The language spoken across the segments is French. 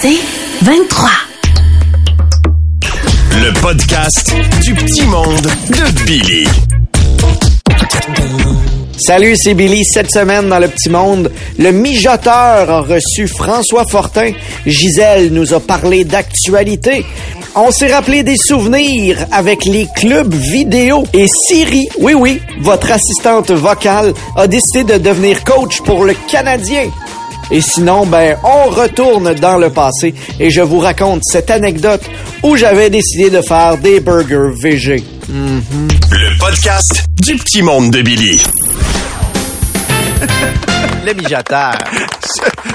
C'est 23. Le podcast du petit monde de Billy. Salut, c'est Billy. Cette semaine dans le petit monde, le mijoteur a reçu François Fortin. Gisèle nous a parlé d'actualité. On s'est rappelé des souvenirs avec les clubs vidéo. Et Siri, oui oui, votre assistante vocale, a décidé de devenir coach pour le Canadien. Et sinon, ben, on retourne dans le passé et je vous raconte cette anecdote où j'avais décidé de faire des burgers VG. Le podcast du petit monde de Billy. Le mijoteur.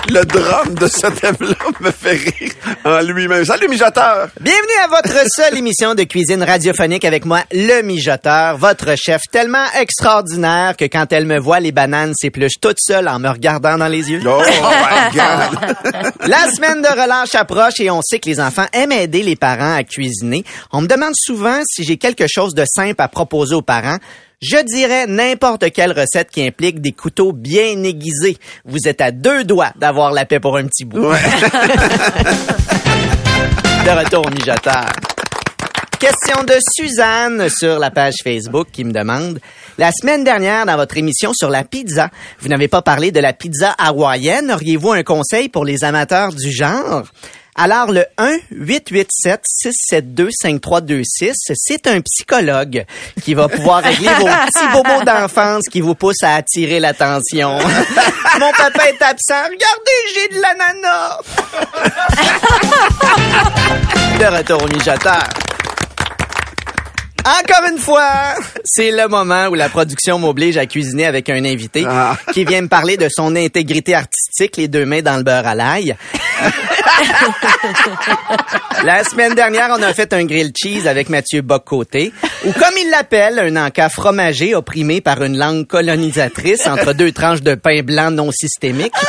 Le drum de ce thème-là me fait rire en lui-même. Salut, mijoteur! Bienvenue à votre seule émission de cuisine radiophonique avec moi, le mijoteur, votre chef tellement extraordinaire que quand elle me voit, les bananes s'épluchent toute seule en me regardant dans les yeux. Oh, my God! La semaine de relâche approche et on sait que les enfants aiment aider les parents à cuisiner. On me demande souvent si j'ai quelque chose de simple à proposer aux parents. Je dirais n'importe quelle recette qui implique des couteaux bien aiguisés. Vous êtes à deux doigts d'avoir la paix pour un petit bout. Ouais. De retour au mijoteur. Question de Suzanne sur la page Facebook qui me demande La semaine dernière, dans votre émission sur la pizza, vous n'avez pas parlé de la pizza hawaïenne. Auriez-vous un conseil pour les amateurs du genre? Alors, le 1-887-672-5326, c'est un psychologue qui va pouvoir régler vos petits bobos d'enfance qui vous poussent à attirer l'attention. Mon papa est absent. Regardez, j'ai de l'ananas. De retour au mijoteur. Encore une fois, c'est le moment où la production m'oblige à cuisiner avec un invité Ah. qui vient me parler de son intégrité artistique, les deux mains dans le beurre à l'ail. La semaine dernière, on a fait un grill cheese avec Mathieu Bocoté, ou comme il l'appelle, un encas fromager opprimé par une langue colonisatrice entre deux tranches de pain blanc non systémique.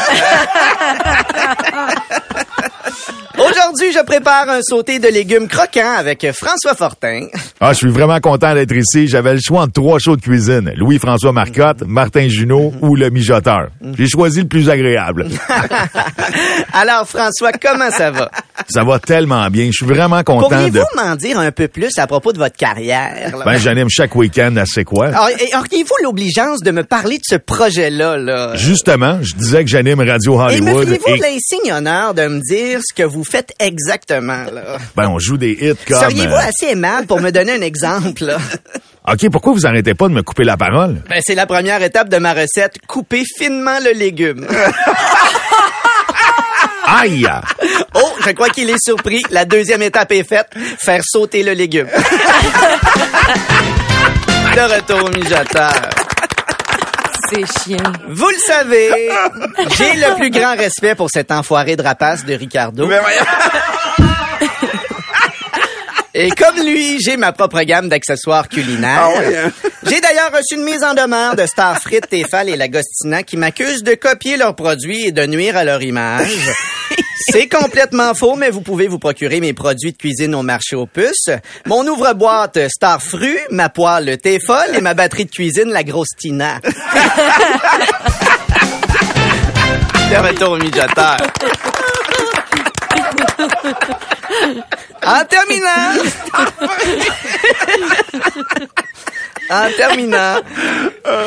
Aujourd'hui, je prépare un sauté de légumes croquants avec François Fortin. Ah, je suis vraiment content d'être ici. J'avais le choix entre trois shows de cuisine. Louis-François Marcotte, Martin Junot ou le mijoteur. J'ai choisi le plus agréable. Alors, François, comment ça va? Ça va tellement bien. Je suis vraiment content de... Pourriez-vous m'en dire un peu plus à propos de votre carrière? là? Ben, j'anime chaque week-end à C'est quoi? Et auriez-vous l'obligeance de me parler de ce projet-là, là? Justement, je disais que j'anime Radio Et me Hollywood. feriez-vous et- l'insigne honneur de me dire ce que vous faites exactement, là? Ben, on joue des hits comme... Seriez-vous euh, assez aimable pour me donner un exemple, là? OK, pourquoi vous arrêtez pas de me couper la parole? Ben, c'est la première étape de ma recette. Couper finement le légume. Aïe! Oh, je crois qu'il est surpris. La deuxième étape est faite. Faire sauter le légume. De retour au mijoteur. C'est chiant. Vous le savez, j'ai le plus grand respect pour cet enfoiré de rapace de Ricardo. Mais voyons. Et comme lui, j'ai ma propre gamme d'accessoires culinaires. Ah oui, hein? J'ai d'ailleurs reçu une mise en demeure de Star Frites, Tefal et Lagostina qui m'accusent de copier leurs produits et de nuire à leur image. C'est complètement faux, mais vous pouvez vous procurer mes produits de cuisine au marché aux puces. Mon ouvre-boîte Star Fru, ma poêle Tefal et ma batterie de cuisine La Grosse Tina. De retour au mijoteur. En terminant. En terminant,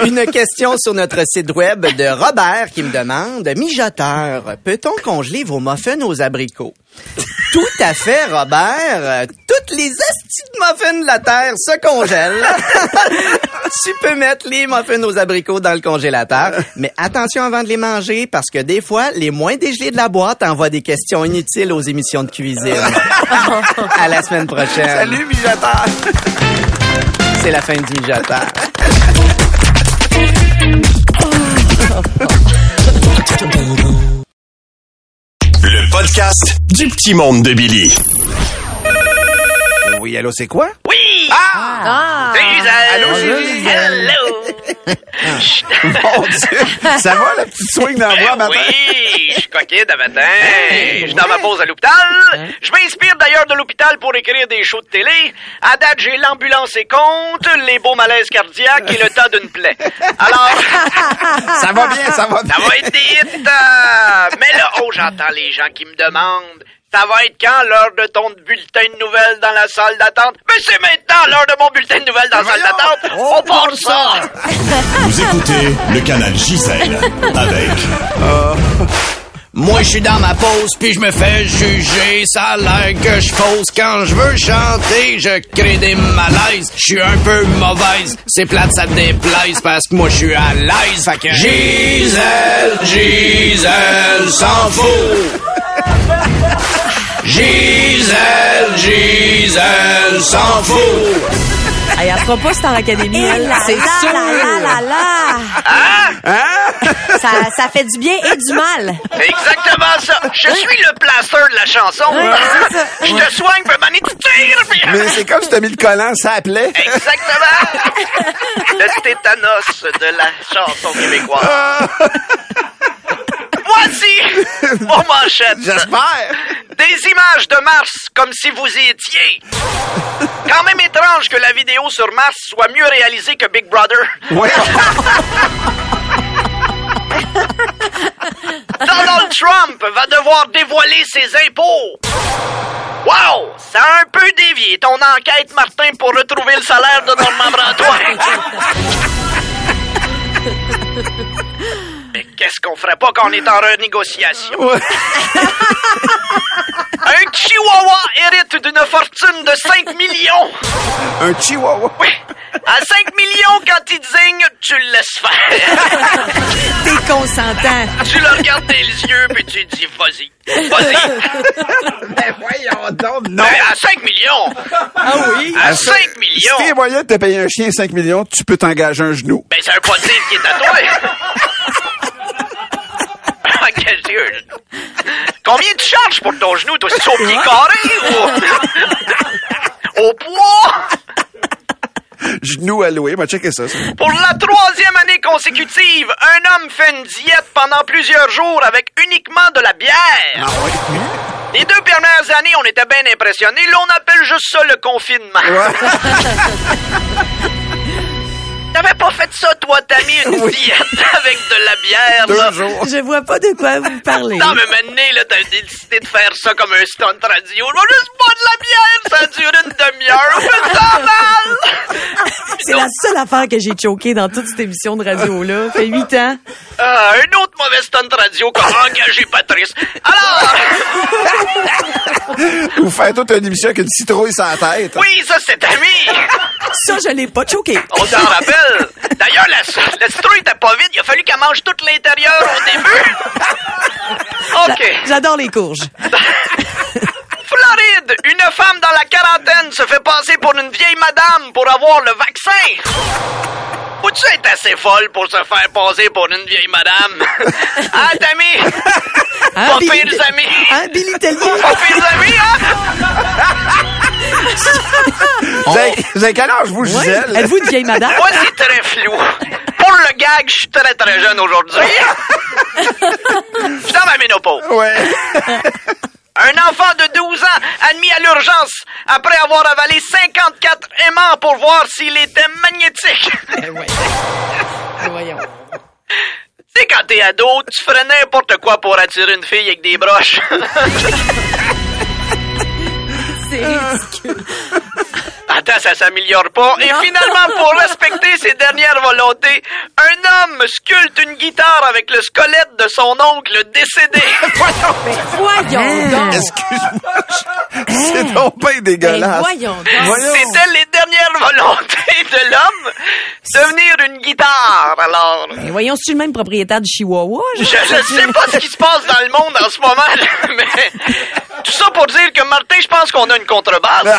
une question sur notre site web de Robert qui me demande Mijoteur, peut-on congeler vos muffins aux abricots? Tout à fait, Robert. Toutes les astis de muffins de la terre se congèlent. tu peux mettre les muffins aux abricots dans le congélateur, mais attention avant de les manger parce que des fois, les moins dégelés de la boîte envoient des questions inutiles aux émissions de cuisine. à la semaine prochaine. Salut, mijoteur! C'est la fin du mijoteur. Le podcast du petit monde de Billy. Oui, allô, c'est quoi? Oui! Ah! Salut Gisèle! Allô, Gisèle. Hello! Mon Dieu! Ça va, la petite swing dans la voix, matin? Oui, je suis coquette à matin. Je suis dans ma pause à l'hôpital. Je m'inspire d'ailleurs de l'hôpital pour écrire des shows de télé. À date, j'ai l'ambulance et compte, les beaux malaises cardiaques et le tas d'une plaie. Alors, Ça va bien, ça va bien. ça va être des hits. euh, Mais là, oh, j'entends les gens qui me demandent Ça va être quand l'heure de ton bulletin de nouvelles dans la salle d'attente? Mais c'est maintenant l'heure de mon bulletin de nouvelles dans la salle d'attente! On part ça! Vous écoutez le canal Gisèle avec Moi, je suis dans ma pause, puis je me fais juger. Ça a l'air que je pose quand je veux chanter. Je crée des malaises. Je suis un peu mauvaise. C'est plate, ça déplaise, parce que moi, je suis à l'aise. Fait que Gisèle, Gisèle, s'en fout. Gisèle, Gisèle, s'en fout. Elle fera pas Star Academy, elle. C'est sûr. Là, là, là. Ça, ça fait du bien et du mal. Exactement ça! Je suis le plaster de la chanson! Je te soigne, puis m'en puis... Mais c'est comme si t'as mis le collant, ça appelait. Exactement! Le tétanos de la chanson québécoise. Voici vos manchettes. J'espère. Des images de Mars comme si vous y étiez. Quand même étrange que la vidéo sur Mars soit mieux réalisée que Big Brother. Ouais. Donald Trump va devoir dévoiler ses impôts. Wow! Ça a un peu dévié ton enquête, Martin, pour retrouver le salaire de Normand Brantois. qu'on pas quand on est en renégociation? Un chihuahua hérite d'une fortune de 5 millions. Un chihuahua? Oui. À 5 millions, quand il désigne, tu le laisses faire. T'es consentant. tu le regardes dans les yeux, puis tu dis, vas-y. Vas-y. Ben voyons donc, non. Mais à 5 millions. Ah oui? À 5 Si millions. t'es moyen de te payer un chien 5 millions, tu peux t'engager un genou. Ben, ça veut pas dire qu'il est à toi. Ah. Combien tu charges pour ton genou, toi? C'est au pied carré ou au poids? Genou alloué, va checker ça. ça. Pour la troisième année consécutive, un homme fait une diète pendant plusieurs jours avec uniquement de la bière. Les deux premières années, on était bien impressionnés. Là, on appelle juste ça le confinement. T'avais pas fait ça, toi, t'as mis une diète avec de la bière, là? Deux jours. Je vois pas de quoi vous parlez. Non, mais maintenant, là, t'as décidé de faire ça comme un stunt radio. Je vais juste boire de la bière, ça dure une demi-heure, mais ça mal! C'est la seule affaire que j'ai choqué dans toute cette émission de radio-là. fait huit ans. Ah, un autre mauvais stunt radio qu'a engagé Patrice. Alors, Vous faites toute une émission avec une citrouille sur la tête. oui, ça, c'est ami! Ça, je l'ai pas choqué. On s'en rappelle. D'ailleurs, la, la citrouille était pas vide. Il a fallu qu'elle mange tout l'intérieur au début. OK. J'adore les courges. Floride, une femme dans la quarantaine se fait passer pour une vieille madame pour avoir le vaccin. Faut-tu être assez folle pour se faire passer pour une vieille madame? Hein, Tammy? Hein, Pas Billy- pires amis. Hein, Billy Tellier? Pas pires amis, hein? Vous avez, vous avez quel âge, vous, Ouais. Gisèle? Êtes-vous une vieille madame? Moi, c'est très flou. Pour le gag, je suis très très jeune aujourd'hui. Je suis dans ma ménopause. Ouais. Un enfant de 12 ans admis à l'urgence après avoir avalé 54 aimants pour voir s'il était magnétique. Voyons. Tu sais, quand t'es ado, tu ferais n'importe quoi pour attirer une fille avec des broches. C'est ridicule. Attends, ça s'améliore pas. Et finalement, pour respecter ses dernières volontés, un homme sculpte une guitare avec le squelette de son oncle décédé. Voyons donc. Excuse-moi. C'est donc bien dégueulasse. voyons donc. Voyons. C'était les dernières volontés de l'homme. Devenir une guitare, alors. Ben, voyons, c'est le même propriétaire du Chihuahua? Je ne sais pas ce qui se passe dans le monde en ce moment, là, mais tout ça pour dire que Martin, je pense qu'on a une contrebasse.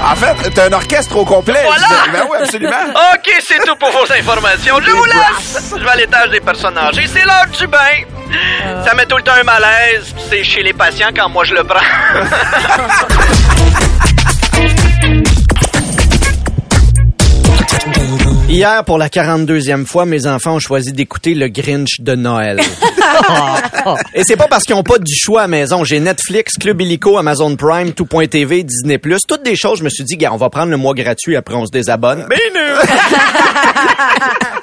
En fait, t'as un orchestre au complet. Voilà. Ben oui, absolument. OK, c'est tout pour vos informations. Je vous laisse. Je vais à l'étage des personnages. Et c'est l'heure du bain. Ça met tout le temps un malaise. C'est chez les patients quand moi je le prends. Hier, pour la 42e fois, mes enfants ont choisi d'écouter le Grinch de Noël. Et c'est pas parce qu'ils ont pas du choix à la maison. J'ai Netflix, Club Illico, Amazon Prime, Tout.tv, Disney+. Toutes des choses, je me suis dit, gars, on va prendre le mois gratuit, après on se désabonne. Mais non!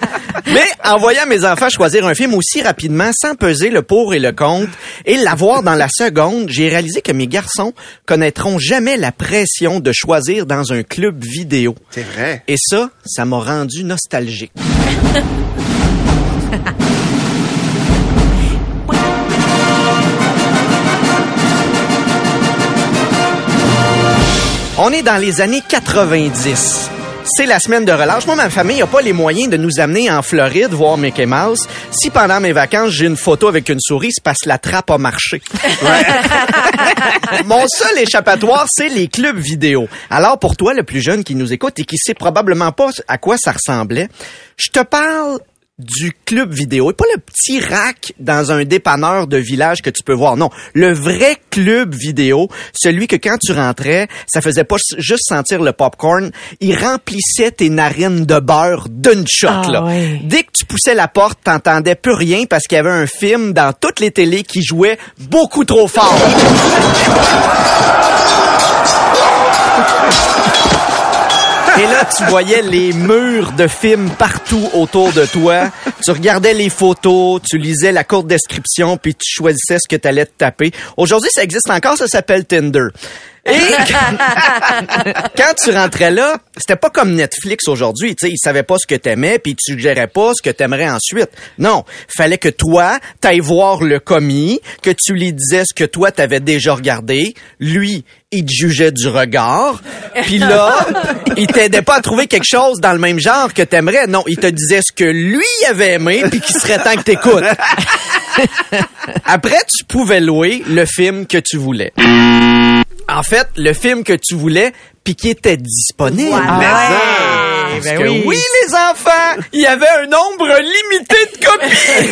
Mais en voyant mes enfants choisir un film aussi rapidement, sans peser le pour et le contre, et l'avoir dans la seconde, j'ai réalisé que mes garçons connaîtront jamais la pression de choisir dans un club vidéo. C'est vrai. Et ça, ça m'a rendu nostalgique. On est dans les années 90. C'est la semaine de relâche. Moi, ma famille n'a pas les moyens de nous amener en Floride voir Mickey Mouse. Si pendant mes vacances, j'ai une photo avec une souris, c'est parce que la trappe a marché. Mon seul échappatoire, c'est les clubs vidéo. Alors, pour toi, le plus jeune qui nous écoute et qui sait probablement pas à quoi ça ressemblait, je te parle du club vidéo et pas le petit rack dans un dépanneur de village que tu peux voir. Non, le vrai club vidéo, celui que quand tu rentrais, ça faisait pas juste sentir le popcorn, il remplissait tes narines de beurre d'une shot Ah là. Dès que tu poussais la porte, t'entendais plus rien parce qu'il y avait un film dans toutes les télés qui jouait beaucoup trop fort. Et là, tu voyais les murs de films partout autour de toi. Tu regardais les photos, tu lisais la courte description, puis tu choisissais ce que tu allais te taper. Aujourd'hui, ça existe encore, ça s'appelle Tinder. Et quand tu rentrais là, c'était pas comme Netflix aujourd'hui, tu sais, ils savaient pas ce que t'aimais puis ils te suggéraient pas ce que t'aimerais ensuite. Non, fallait que toi, t'ailles voir le commis, que tu lui disais ce que toi t'avais déjà regardé, lui, il te jugeait du regard, puis là, il t'aidait pas à trouver quelque chose dans le même genre que t'aimerais. Non, il te disait ce que lui avait aimé puis qu'il serait temps que t'écoutes. Après, tu pouvais louer le film que tu voulais. En fait, le film que tu voulais, puis qui était disponible. Ouais, Parce ben que oui. oui, les enfants, il y avait un nombre limité de copies.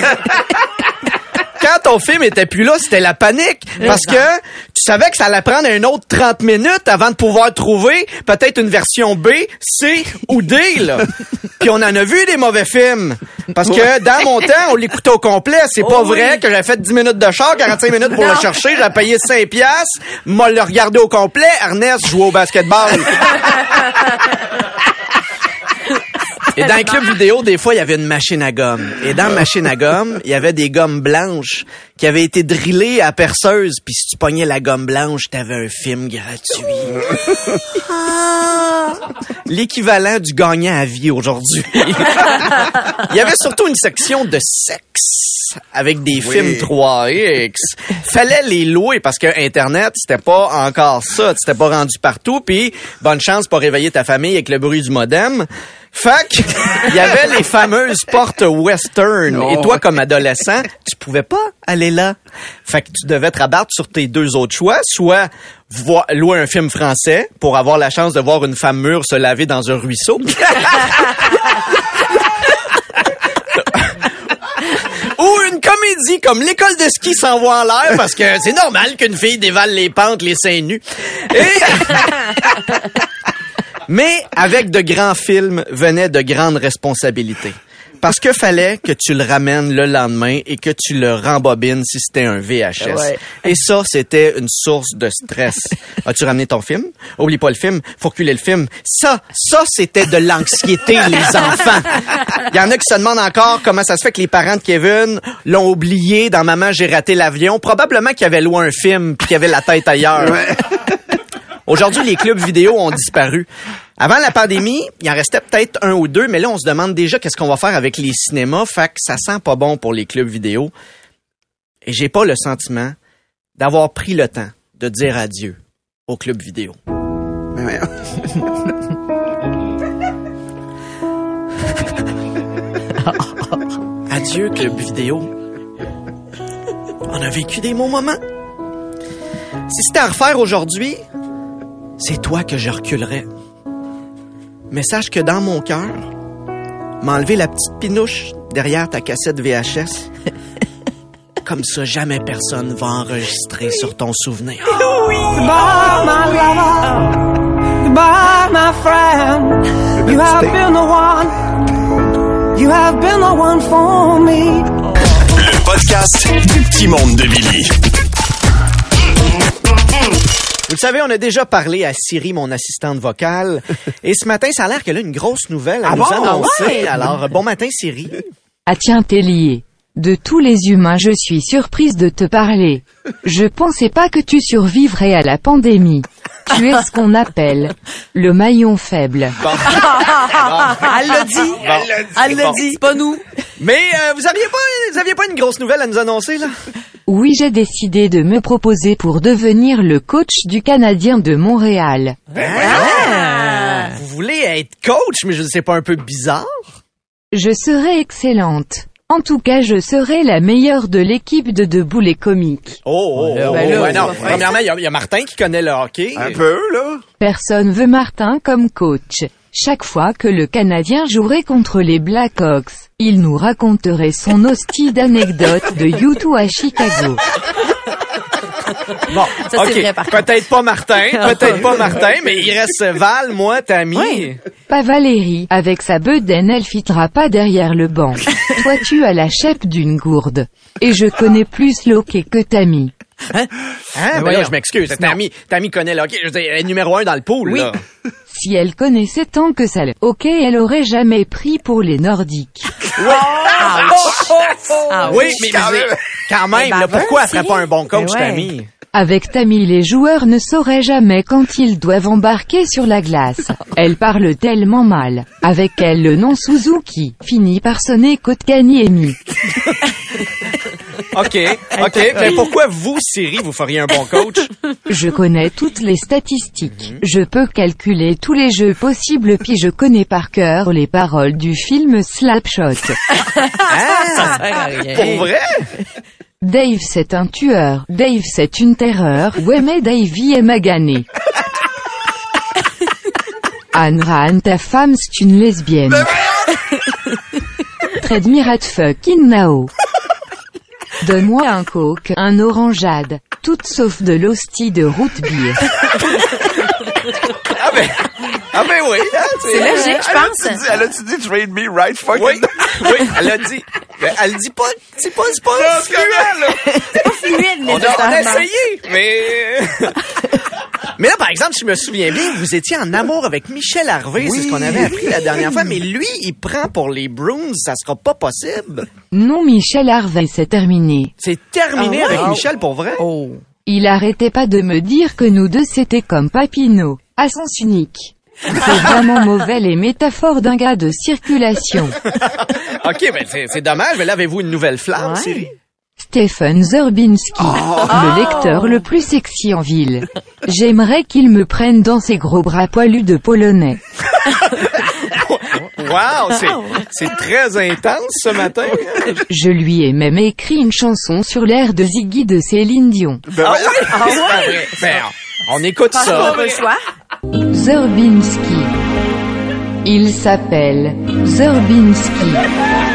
Quand ton film était plus là, c'était la panique. Parce que savais que ça allait prendre un autre 30 minutes avant de pouvoir trouver peut-être une version B, C ou D. Là. Puis on en a vu des mauvais films. Parce que dans mon temps, on l'écoutait au complet. C'est pas Oh oui. vrai que j'avais fait 10 minutes de char, 45 minutes pour le chercher. J'ai payé 5 piastres. M'a le regardé au complet. Ernest jouait au basketball. Et dans les clubs vidéo, des fois, il y avait une machine à gomme. Et dans la machine à gomme, il y avait des gommes blanches qui avaient été drillées à perceuse. Puis si tu pognais la gomme blanche, t'avais un film gratuit. L'équivalent du gagnant à vie aujourd'hui. il y avait surtout une section de sexe avec des films 3X. Fallait les louer parce que Internet, c'était pas encore ça. C'était pas rendu partout. Puis bonne chance pour réveiller ta famille avec le bruit du modem. Que, il y avait les fameuses portes western. Et toi, comme adolescent, tu pouvais pas aller là. Fait que tu devais te rabattre sur tes deux autres choix, soit voir, louer un film français pour avoir la chance de voir une femme mûre se laver dans un ruisseau. Ou une comédie comme l'école de ski s'envoie en l'air parce que c'est normal qu'une fille dévale les pentes les seins nus. Mais avec de grands films venaient de grandes responsabilités. Parce que fallait que tu le ramènes le lendemain et que tu le rembobines si c'était un VHS. Ouais. Et ça, c'était une source de stress. As-tu ramené ton film? Oublie pas le film. Faut reculer le film. Ça, ça, c'était de l'anxiété, les enfants. Il y en a qui se demandent encore comment ça se fait que les parents de Kevin l'ont oublié dans Maman, j'ai raté l'avion. Probablement qu'il avait loué un film puis qu'il avait la tête ailleurs. Aujourd'hui, les clubs vidéo ont disparu. Avant la pandémie, il en restait peut-être un ou deux, mais là, on se demande déjà qu'est-ce qu'on va faire avec les cinémas. Fait que ça sent pas bon pour les clubs vidéo. Et j'ai pas le sentiment d'avoir pris le temps de dire adieu aux clubs vidéo. Adieu, club vidéo. On a vécu des bons moments. Si c'était à refaire aujourd'hui, c'est toi que je reculerais. Mais sache que dans mon cœur, m'enlever la petite pinouche derrière ta cassette VHS, comme ça, jamais personne va enregistrer sur ton souvenir. Goodbye, my lover. Goodbye, my friend. You have been the one. You have been the one for me. Le podcast du petit monde de Billy. Vous le savez, on a déjà parlé à Siri, mon assistante vocale. Et ce matin, ça a l'air qu'elle a une grosse nouvelle à Ah nous bon? annoncer. Ouais? Alors, bon matin, Siri. Ah tiens t'es lié. De tous les humains je suis surprise de te parler. Je pensais pas que tu survivrais à la pandémie. Tu es ce qu'on appelle le maillon faible. Elle l'a dit. Elle l'a Bon. dit. C'est pas nous. Mais euh, vous aviez pas, vous aviez pas une grosse nouvelle à nous annoncer, là? Oui j'ai décidé de me proposer pour devenir le coach du Canadien de Montréal. Ah! Vous voulez être coach, mais je ne sais pas un peu bizarre? Je serai excellente. En tout cas je serai la meilleure de l'équipe de Debout les comiques. Oh, oh, oh, ben là, ouais, c'est non. Premièrement, il y, a- il y a Martin qui connaît le hockey. Un peu, là. Personne veut Martin comme coach. Chaque fois que le Canadien jouerait contre les Blackhawks, il nous raconterait son hostie d'anecdotes de YouTube à Chicago. Bon, Ça, c'est ok. vrai, par. Peut-être pas Martin, peut-être pas Martin, mais il reste Val, moi, Tammy. Oui. Pas Valérie, avec sa bedaine elle fitera pas derrière le banc. Toi tu as la chèpe d'une gourde. Et je connais plus l'hockey que Tammy. Hein? Ben voyons. là, je m'excuse. Tammy, Tammy connaît le hockey. Je veux dire, elle est numéro un dans le pool, Oui. là. Si elle connaissait tant que ça le hockey, elle aurait jamais pris pour les Nordiques. Ah oui, mais, quand mais- même. quand même, Ben, là, ben, pourquoi elle ferait Siri. pas un bon coach, Ben ouais. Tammy? Avec Tammy, les joueurs ne sauraient jamais quand ils doivent embarquer sur la glace. Elle parle tellement mal. Avec elle, le nom Suzuki finit par sonner Kotkaniemi. OK, OK. Mais pourquoi vous, Siri, vous feriez un bon coach? Je connais toutes les statistiques. Je peux calculer tous les jeux possibles puis je connais par cœur les paroles du film Slapshot. Ah, pour vrai? Dave c'est un tueur. Dave c'est une terreur. Ouais mais Davey est magané. Anne Ran, ta femme c'est une lesbienne. Tredmirat fucking now. Donne-moi un coke, un orangeade. Toutes sauf de l'hostie de root beer. Ah ben, ah ben oui. hein, C'est logique, je pense. dit, elle a-tu dit trade me right fucking Oui, oui, elle a dit. Ben, Elle dit pas, c'est pas, c'est pas fluent, là. Fluide, On a, on a essayé, mais... mais là, par exemple, si je me souviens bien, vous étiez en amour avec Michel Harvey, c'est ce qu'on avait appris la dernière fois, mais lui, il prend pour les Bruins, ça sera pas possible. Non Michel Harvey c'est terminé. C'est terminé Ah avec Michel, pour vrai? Oh. Il arrêtait pas de me dire que nous deux c'était comme Papineau, à sens unique. C'est vraiment mauvais les métaphores d'un gars de circulation. OK, ben c'est c'est dommage, mais là, avez-vous une nouvelle flamme, Ouais. Siri? Stephen Zerbinski, le lecteur le plus sexy en ville. J'aimerais qu'il me prenne dans ses gros bras poilus de polonais. Wow, c'est c'est très intense ce matin. Je lui ai même écrit une chanson sur l'air de Ziggy de Céline Dion. Ah oui? Ah ouais? Ben, on écoute ça. Zerbinski. Il s'appelle Zerbinski.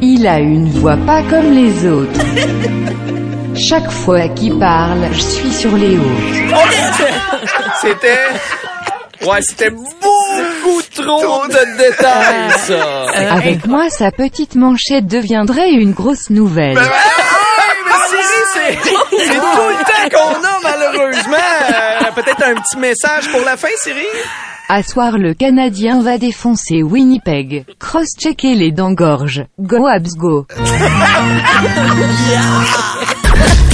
Il a une voix pas comme les autres. Chaque fois qu'il parle, je suis sur les hauts. C'était... Ouais, c'était beaucoup trop de détails, ça. Avec moi, sa petite manchette deviendrait une grosse nouvelle. Hey, mais Siri, c'est c'est tout le temps qu'on a, malheureusement. Peut-être un petit message pour la fin, Siri? À soir, le Canadien va défoncer Winnipeg. Cross-checker les dents-gorges. Go Habs go.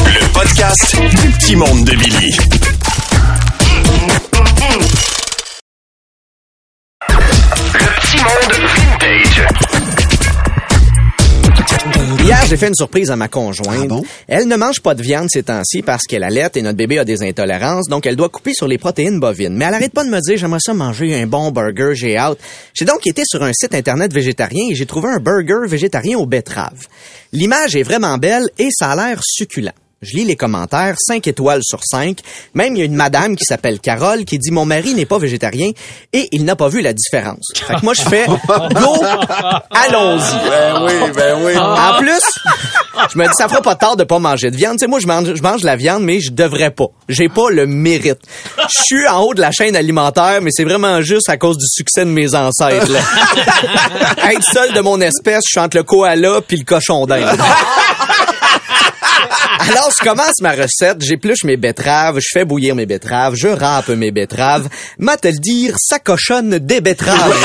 Le podcast du petit monde de Billy. Le petit monde vintage. Hier, j'ai fait une surprise à ma conjointe. Ah bon? Elle ne mange pas de viande ces temps-ci parce qu'elle allait et notre bébé a des intolérances, donc elle doit couper sur les protéines bovines. Mais elle arrête pas de me dire, j'aimerais ça manger un bon burger, j'ai hâte. J'ai donc été sur un site internet végétarien et j'ai trouvé un burger végétarien aux betteraves. L'image est vraiment belle et ça a l'air succulent. Je lis les commentaires, 5 étoiles sur 5. Même, il y a une madame qui s'appelle Carole qui dit « Mon mari n'est pas végétarien et il n'a pas vu la différence. » Fait que moi, je fais « Go! Allons-y! » Ben oui, ben oui. En plus, je me dis, ça fera pas tard de pas manger de viande. Tu sais, moi, je mange, je mange de la viande, mais je devrais pas. J'ai pas le mérite. Je suis en haut de la chaîne alimentaire, mais c'est vraiment juste à cause du succès de mes ancêtres, là. Être seul de mon espèce, je entre le koala puis le cochon d'Inde. Alors, je commence ma recette, j'épluche mes betteraves, je fais bouillir mes betteraves, je râpe mes betteraves. M'a-t-elle dire, ça cochonne des betteraves.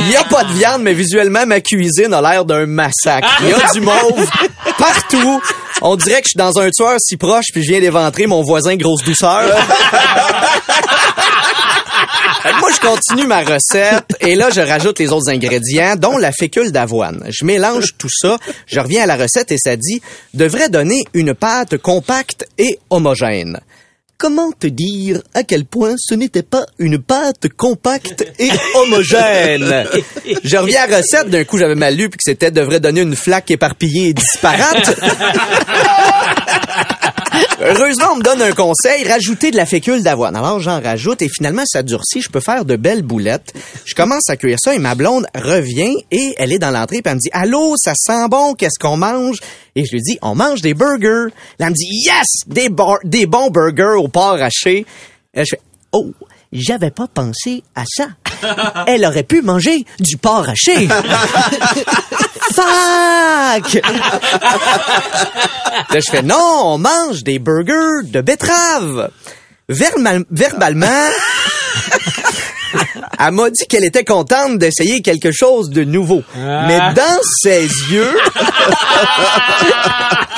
Il y a pas de viande, mais visuellement, ma cuisine a l'air d'un massacre. Il y a du mauve partout. On dirait que je suis dans un tueur si proche, puis je viens d'éventrer mon voisin grosse douceur. Moi, je continue ma recette et là, je rajoute les autres ingrédients, dont la fécule d'avoine. Je mélange tout ça, je reviens à la recette et ça dit devrait donner une pâte compacte et homogène. Comment te dire à quel point ce n'était pas une pâte compacte et homogène? Je reviens à la recette, d'un coup j'avais mal lu puis que c'était devrait donner une flaque éparpillée et disparate. Heureusement, on me donne un conseil, rajouter de la fécule d'avoine. Alors, j'en rajoute et finalement, ça durcit. Je peux faire de belles boulettes. Je commence à cuire ça et ma blonde revient et elle est dans l'entrée puis elle me dit, allô, ça sent bon, qu'est-ce qu'on mange? Et je lui dis, on mange des burgers. Là, elle me dit, yes, des, bons burgers au porc haché. Et je fais, oh, j'avais pas pensé à ça. Elle aurait pu manger du porc haché. Fuck! Là, je fais non, on mange des burgers de betterave. Vermal- verbalement, elle m'a dit qu'elle était contente d'essayer quelque chose de nouveau. Mais dans ses yeux,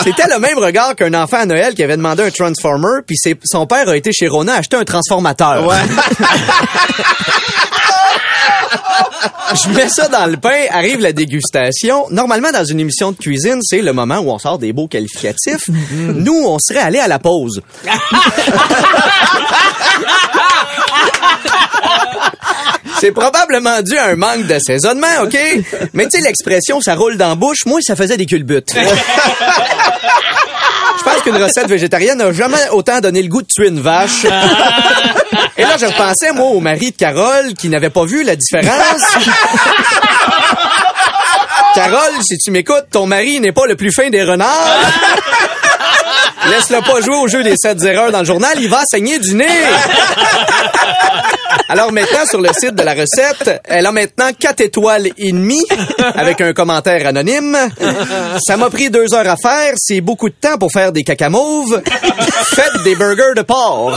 c'était le même regard qu'un enfant à Noël qui avait demandé un Transformer, puis son père a été chez Rona acheter un transformateur. Je mets ça dans le pain, arrive la dégustation. Normalement, dans une émission de cuisine, c'est le moment où on sort des beaux qualificatifs. Nous, on serait allé à la pause. C'est probablement dû à un manque d'assaisonnement, OK? Mais tu sais, l'expression « ça roule dans la bouche », moi, ça faisait des culbutes. Je pense qu'une recette végétarienne n'a jamais autant donné le goût de tuer une vache. Et là, je repensais, moi, au mari de Carole, qui n'avait pas vu la différence. Carole, si tu m'écoutes, ton mari n'est pas le plus fin des renards. Laisse-le pas jouer au jeu des 7 erreurs dans le journal, il va saigner du nez. Alors maintenant, sur le site de la recette, elle a maintenant 4 étoiles et demie avec un commentaire anonyme. Ça m'a pris deux heures à faire. C'est beaucoup de temps pour faire des cacamauves. Faites des burgers de porc.